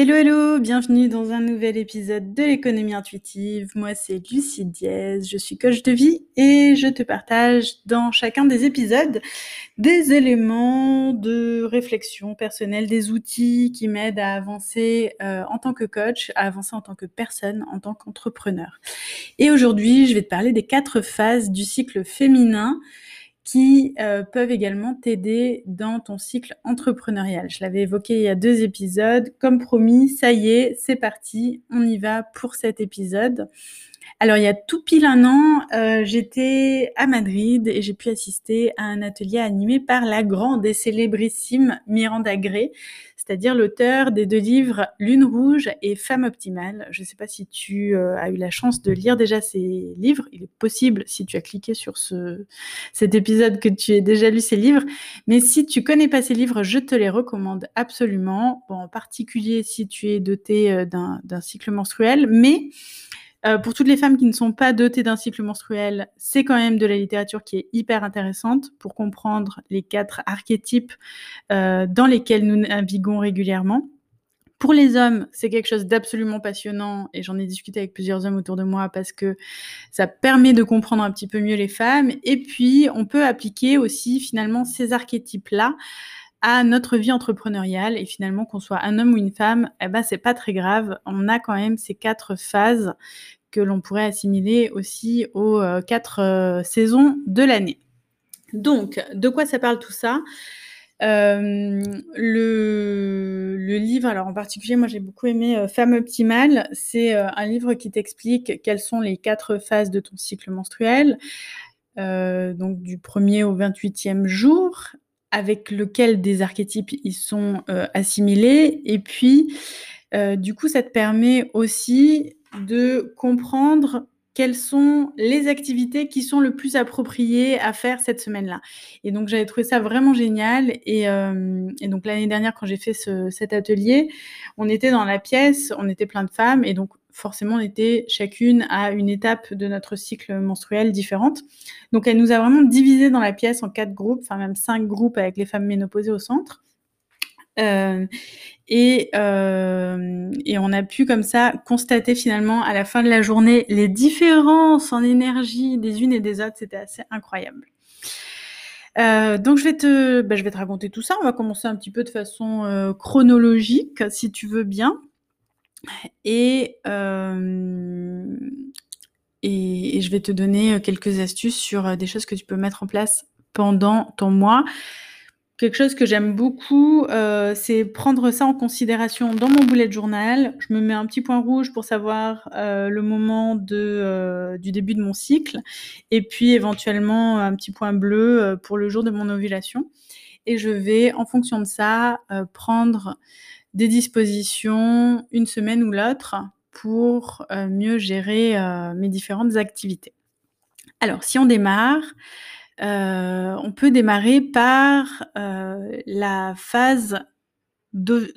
Hello, hello, bienvenue dans un nouvel épisode de l'économie intuitive. Moi, c'est Lucie Diaz, je suis coach de vie et je te partage dans chacun des épisodes des éléments de réflexion personnelle, des outils qui m'aident à avancer euh, en tant que coach, à avancer en tant que personne, en tant qu'entrepreneur. Et aujourd'hui, je vais te parler des quatre phases du cycle féminin qui euh, peuvent également t'aider dans ton cycle entrepreneurial. Je l'avais évoqué il y a deux épisodes. Comme promis, ça y est, c'est parti, on y va pour cet épisode. Alors, il y a tout pile un an, euh, j'étais à Madrid et j'ai pu assister à un atelier animé par la grande et célébrissime Miranda Gray c'est-à-dire l'auteur des deux livres Lune rouge et Femme optimale. Je ne sais pas si tu euh, as eu la chance de lire déjà ces livres. Il est possible, si tu as cliqué sur ce, cet épisode, que tu aies déjà lu ces livres. Mais si tu connais pas ces livres, je te les recommande absolument. en particulier si tu es doté euh, d'un cycle menstruel. Mais euh, pour toutes les femmes qui ne sont pas dotées d'un cycle menstruel, c'est quand même de la littérature qui est hyper intéressante pour comprendre les quatre archétypes euh, dans lesquels nous naviguons régulièrement. Pour les hommes, c'est quelque chose d'absolument passionnant et j'en ai discuté avec plusieurs hommes autour de moi parce que ça permet de comprendre un petit peu mieux les femmes. Et puis, on peut appliquer aussi finalement ces archétypes-là à notre vie entrepreneuriale et finalement qu'on soit un homme ou une femme, eh ben c'est pas très grave. On a quand même ces quatre phases que l'on pourrait assimiler aussi aux euh, quatre euh, saisons de l'année. Donc, de quoi ça parle tout ça? Euh, le, livre, alors en particulier, moi j'ai beaucoup aimé Femme optimale. C'est un livre qui t'explique quelles sont les quatre phases de ton cycle menstruel, donc du 1er au 28e jour, avec lequel des archétypes ils sont euh, assimilés. Et puis, euh, du coup, ça te permet aussi de comprendre quelles sont les activités qui sont le plus appropriées à faire cette semaine-là. Et donc, j'avais trouvé ça vraiment génial. Et, euh, donc, l'année dernière, quand j'ai fait ce, cet atelier, on était dans la pièce, on était plein de femmes. Et donc, forcément, on était chacune à une étape de notre cycle menstruel différente. Donc, elle nous a vraiment divisé dans la pièce en quatre groupes, enfin même cinq groupes avec les femmes ménopausées au centre. Euh, et, euh, et, on a pu comme ça constater finalement à la fin de la journée les différences en énergie des unes et des autres. C'était assez incroyable. Euh, donc je vais te, bah, je vais te raconter tout ça. On va commencer un petit peu de façon chronologique, si tu veux bien. Et, je vais te donner quelques astuces sur des choses que tu peux mettre en place pendant ton mois. Quelque chose que j'aime beaucoup, euh, c'est prendre ça en considération dans mon bullet journal. Je me mets un petit point rouge pour savoir euh, le moment euh, du début de mon cycle, et puis éventuellement un petit point bleu pour le jour de mon ovulation. Et je vais, en fonction de ça, prendre des dispositions une semaine ou l'autre pour mieux gérer mes différentes activités. Alors, si on démarre, euh, on peut démarrer par euh, la phase de,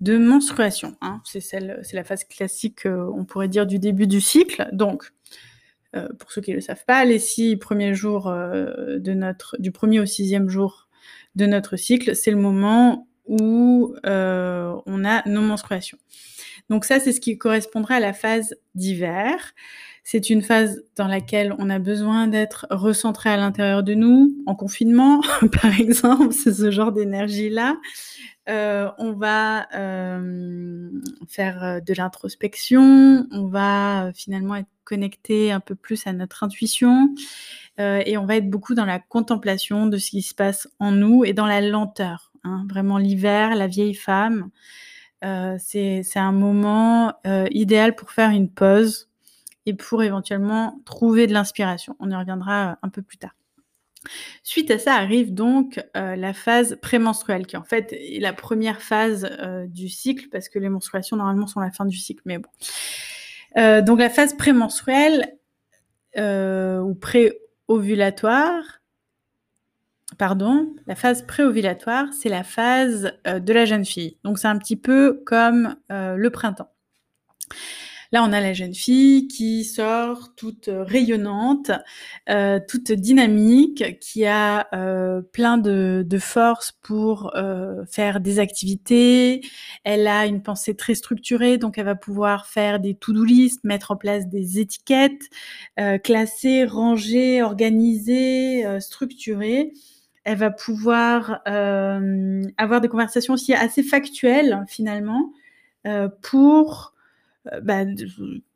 menstruation. Hein. C'est la phase classique, euh, on pourrait dire, du début du cycle. Donc, pour ceux qui ne le savent pas, les six premiers jours du premier au sixième jour de notre cycle, c'est le moment où on a nos menstruations. Donc ça, c'est ce qui correspondrait à la phase d'hiver. C'est une phase dans laquelle on a besoin d'être recentré à l'intérieur de nous, en confinement, par exemple, c'est ce genre d'énergie-là. Euh, on va euh, faire euh, de l'introspection, on va finalement être connecté un peu plus à notre intuition et on va être beaucoup dans la contemplation de ce qui se passe en nous et dans la lenteur. Hein. Vraiment l'hiver, la vieille femme, c'est un moment idéal pour faire une pause, et pour éventuellement trouver de l'inspiration. On y reviendra euh, un peu plus tard. Suite à ça arrive donc euh, la phase prémenstruelle, qui en fait est la première phase euh, du cycle, parce que les menstruations normalement sont la fin du cycle, mais bon. donc la phase prémenstruelle ou pré-ovulatoire, pardon, la phase préovulatoire, c'est la phase de la jeune fille. Donc c'est un petit peu comme le printemps. Là, on a la jeune fille qui sort toute rayonnante, euh, toute dynamique, qui a euh, plein de, de force pour euh, faire des activités. Elle a une pensée très structurée, donc elle va pouvoir faire des to-do list, mettre en place des étiquettes, classer, ranger, organiser, structurer elle va pouvoir euh, avoir des conversations aussi assez factuelles finalement euh, pour, euh, bah,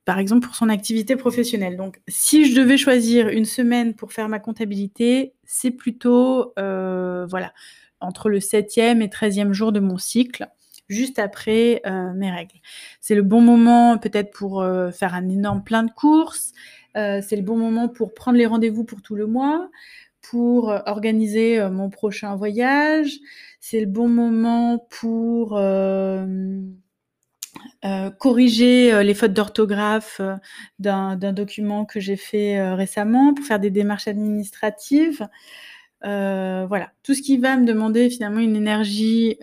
par exemple, pour son activité professionnelle. Donc, si je devais choisir une semaine pour faire ma comptabilité, c'est plutôt, voilà, entre le 7e et 13e jour de mon cycle juste après mes règles. C'est le bon moment peut-être pour faire un énorme plein de courses. c'est le bon moment pour prendre les rendez-vous pour tout le mois pour euh, organiser euh, mon prochain voyage. C'est le bon moment pour euh, corriger les fautes d'orthographe d'un document que j'ai fait récemment, pour faire des démarches administratives. voilà, tout ce qui va me demander finalement une énergie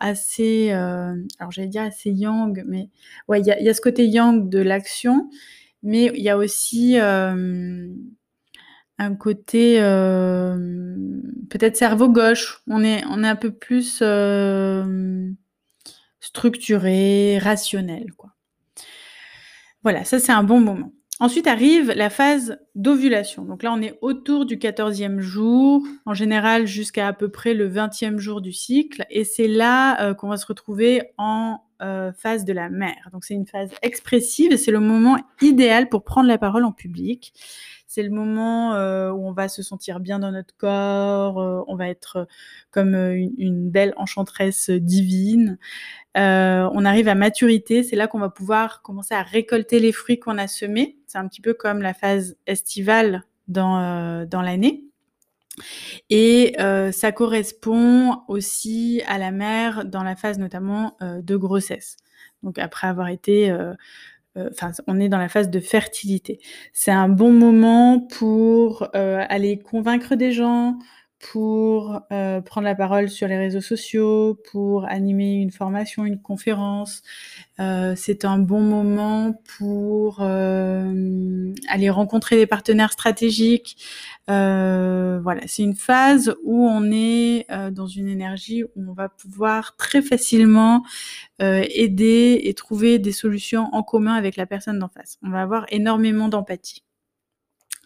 assez, alors j'allais dire assez yang, mais ouais, il y a, y a, ce côté yang de l'action, mais il y a aussi un côté euh, peut-être cerveau gauche. On est, on est un peu plus euh, structuré, rationnel. Quoi. Voilà, ça c'est un bon moment. Ensuite arrive la phase d'ovulation. Donc là, on est autour du 14e jour, en général jusqu'à à peu près le 20e jour du cycle. Et c'est là euh, qu'on va se retrouver en phase de la mère. Donc c'est une phase expressive et c'est le moment idéal pour prendre la parole en public. C'est le moment euh, où on va se sentir bien dans notre corps, euh, on va être euh, comme une, belle enchanteresse divine. on arrive à maturité, c'est là qu'on va pouvoir commencer à récolter les fruits qu'on a semés. C'est un petit peu comme la phase estivale dans, dans l'année. Et ça correspond aussi à la mère dans la phase notamment de grossesse. Donc après avoir été enfin, on est dans la phase de fertilité. C'est un bon moment pour euh, aller convaincre des gens, pour euh, prendre la parole sur les réseaux sociaux, pour animer une formation, une conférence. Euh, c'est un bon moment pour euh, aller rencontrer des partenaires stratégiques. voilà, c'est une phase où on est dans une énergie où on va pouvoir très facilement aider et trouver des solutions en commun avec la personne d'en face. On va avoir énormément d'empathie.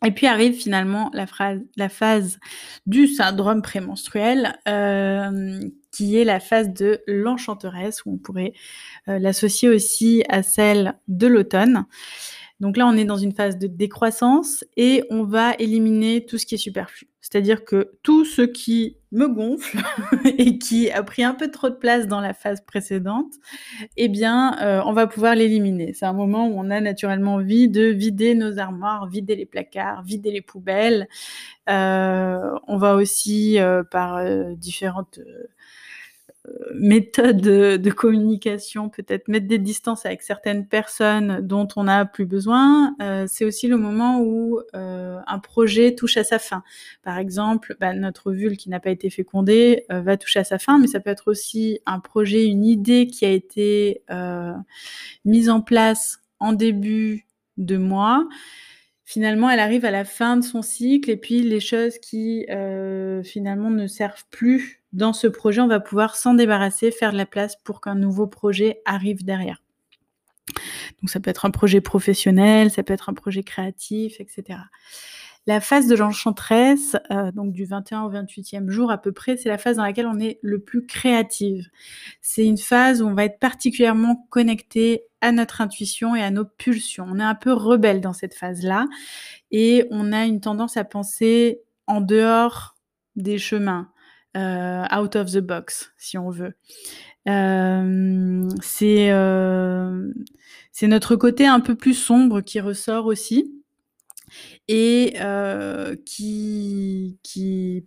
Et puis arrive finalement la, phase du syndrome prémenstruel, euh, qui est la phase de l'enchanteresse, où on pourrait euh, l'associer aussi à celle de l'automne. Donc là, on est dans une phase de décroissance et on va éliminer tout ce qui est superflu. C'est-à-dire que tout ce qui me gonfle et qui a pris un peu trop de place dans la phase précédente, eh bien, euh, on va pouvoir l'éliminer. C'est un moment où on a naturellement envie de vider nos armoires, vider les placards, vider les poubelles. Euh, on va aussi, euh, par différentes méthode de, communication, peut-être mettre des distances avec certaines personnes dont on n'a plus besoin, euh, c'est aussi le moment où euh, un projet touche à sa fin. Par exemple, bah, notre ovule qui n'a pas été fécondé euh, va toucher à sa fin, mais ça peut être aussi un projet, une idée qui a été mise en place en début de mois finalement, elle arrive à la fin de son cycle et puis les choses qui finalement ne servent plus dans ce projet, on va pouvoir s'en débarrasser, faire de la place pour qu'un nouveau projet arrive derrière. Donc ça peut être un projet professionnel, ça peut être un projet créatif, etc. La phase de l'enchanteresse, euh, donc du 21 au 28e jour à peu près, c'est la phase dans laquelle on est le plus créative. C'est une phase où on va être particulièrement connecté à notre intuition et à nos pulsions. On est un peu rebelle dans cette phase-là et on a une tendance à penser en dehors des chemins, euh, out of the box, si on veut. Euh, c'est euh, c'est notre côté un peu plus sombre qui ressort aussi et qui,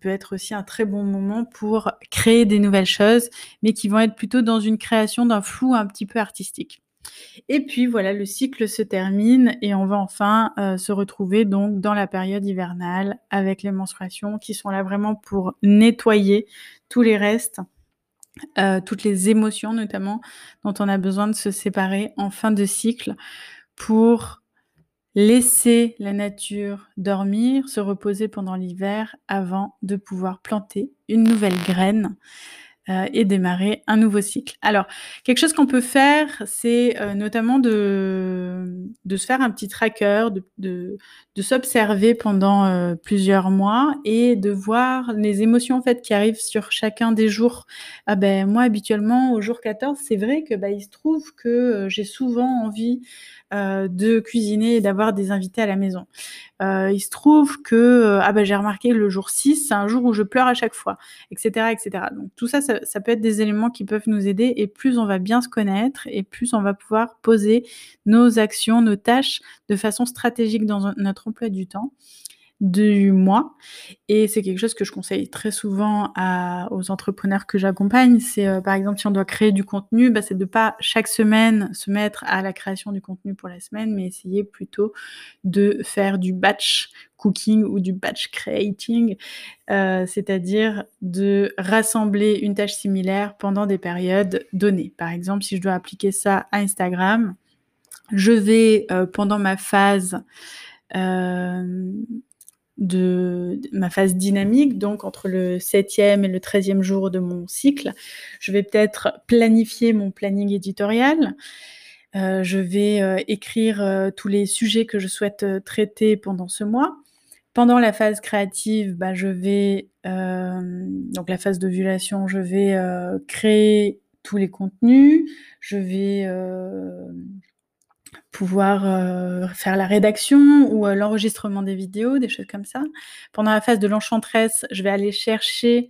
peut être aussi un très bon moment pour créer des nouvelles choses, mais qui vont être plutôt dans une création d'un flou un petit peu artistique. Et puis voilà, le cycle se termine et on va enfin se retrouver donc dans la période hivernale avec les menstruations qui sont là vraiment pour nettoyer tous les restes toutes les émotions notamment dont on a besoin de se séparer en fin de cycle pour laisser la nature dormir, se reposer pendant l'hiver avant de pouvoir planter une nouvelle graine euh, et démarrer un nouveau cycle. Alors, quelque chose qu'on peut faire, c'est euh, notamment de, de se faire un petit tracker, de, de, de s'observer pendant euh, plusieurs mois et de voir les émotions en fait qui arrivent sur chacun des jours. Ah ben moi habituellement au jour 14, c'est vrai que bah, il se trouve que j'ai souvent envie euh, de cuisiner et d'avoir des invités à la maison. Euh, il se trouve que euh, ah ben j'ai remarqué le jour 6, c'est un jour où je pleure à chaque fois, etc., etc. Donc tout ça, ça, ça peut être des éléments qui peuvent nous aider et plus on va bien se connaître et plus on va pouvoir poser nos actions, nos tâches de façon stratégique dans notre emploi du temps du mois. Et c'est quelque chose que je conseille très souvent aux entrepreneurs que j'accompagne. C'est euh, par exemple si on doit créer du contenu, bah, c'est de pas chaque semaine se mettre à la création du contenu pour la semaine, mais essayer plutôt de faire du batch cooking ou du batch creating, euh, c'est-à-dire de rassembler une tâche similaire pendant des périodes données. Par exemple, si je dois appliquer ça à Instagram, je vais euh, pendant ma phase euh, de ma phase dynamique, donc entre le 7e et le 13e jour de mon cycle. Je vais peut-être planifier mon planning éditorial. Euh, je vais écrire tous les sujets que je souhaite traiter pendant ce mois. Pendant la phase créative, bah, je vais, donc la phase d'ovulation, je vais créer tous les contenus, je vais pouvoir euh, faire la rédaction ou euh, l'enregistrement des vidéos, des choses comme ça. Pendant la phase de l'enchantresse, je vais aller chercher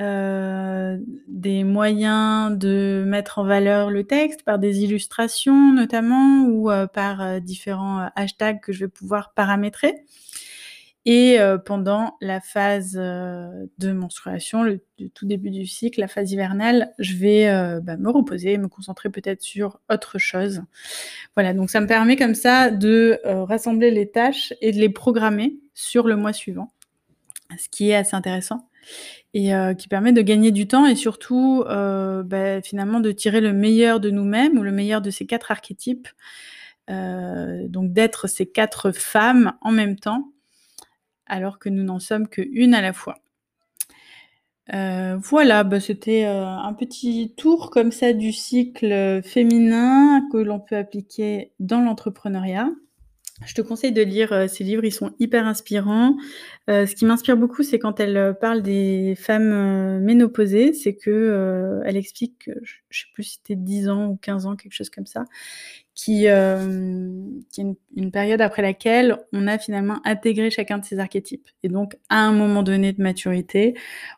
euh, des moyens de mettre en valeur le texte par des illustrations notamment ou par différents hashtags que je vais pouvoir paramétrer. Et euh, pendant la phase euh, de menstruation, le, tout début du cycle, la phase hivernale, je vais euh, bah, me reposer, me concentrer peut-être sur autre chose. Voilà, donc ça me permet comme ça de rassembler les tâches et de les programmer sur le mois suivant, ce qui est assez intéressant et qui permet de gagner du temps et surtout bah, finalement de tirer le meilleur de nous-mêmes ou le meilleur de ces quatre archétypes. Donc d'être ces quatre femmes en même temps alors que nous n'en sommes qu'une à la fois. Euh, voilà, bah, c'était euh, un petit tour comme ça du cycle féminin que l'on peut appliquer dans l'entrepreneuriat. Je te conseille de lire euh, ces livres, ils sont hyper inspirants. Euh, ce qui m'inspire beaucoup, c'est quand elle euh, parle des femmes ménopausées, c'est que elle explique que, je, je sais plus si c'était 10 ans ou 15 ans, quelque chose comme ça, qui, est une, période après laquelle on a finalement intégré chacun de ces archétypes. Et donc, à un moment donné de maturité,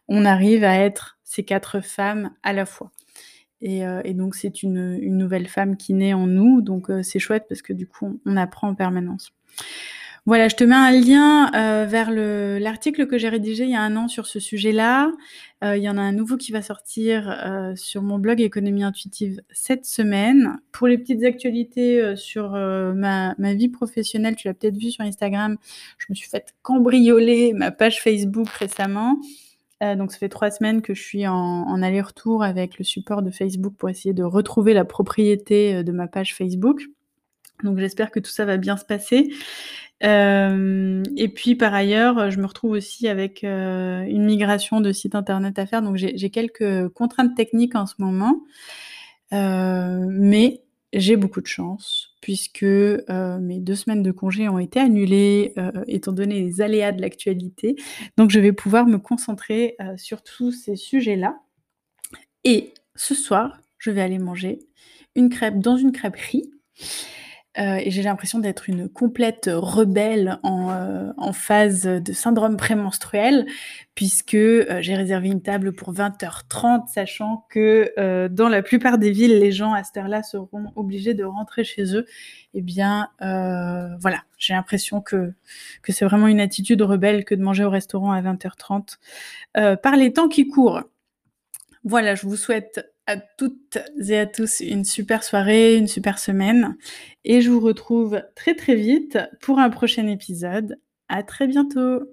on arrive à être ces quatre femmes à la fois. Et, euh, et donc, c'est une, nouvelle femme qui naît en nous. Donc, euh, c'est chouette parce que du coup, on, apprend en permanence. Voilà, je te mets un lien euh, vers l'article que j'ai rédigé il y a un an sur ce sujet-là. Il y en a un nouveau qui va sortir sur mon blog Économie Intuitive cette semaine. Pour les petites actualités sur ma, ma, vie professionnelle, tu l'as peut-être vu sur Instagram, je me suis fait cambrioler ma page Facebook récemment. Euh, donc ça fait trois semaines que je suis en, aller-retour avec le support de Facebook pour essayer de retrouver la propriété euh, de ma page Facebook. Donc j'espère que tout ça va bien se passer. Euh, et puis par ailleurs, je me retrouve aussi avec une migration de site internet à faire. Donc j'ai quelques contraintes techniques en ce moment, mais j'ai beaucoup de chance puisque euh, mes deux semaines de congé ont été annulées euh, étant donné les aléas de l'actualité. Donc je vais pouvoir me concentrer euh, sur tous ces sujets-là. Et ce soir, je vais aller manger une crêpe dans une crêperie. Euh, et j'ai l'impression d'être une complète rebelle en, euh, phase de syndrome prémenstruel, puisque euh, j'ai réservé une table pour 20h30, sachant que dans la plupart des villes, les gens à cette heure-là seront obligés de rentrer chez eux. Eh bien, voilà, j'ai l'impression que, que c'est vraiment une attitude rebelle que de manger au restaurant à 20h30 par les temps qui courent. Voilà, je vous souhaite à toutes et à tous une super soirée, une super semaine. Et je vous retrouve très très vite pour un prochain épisode. À très bientôt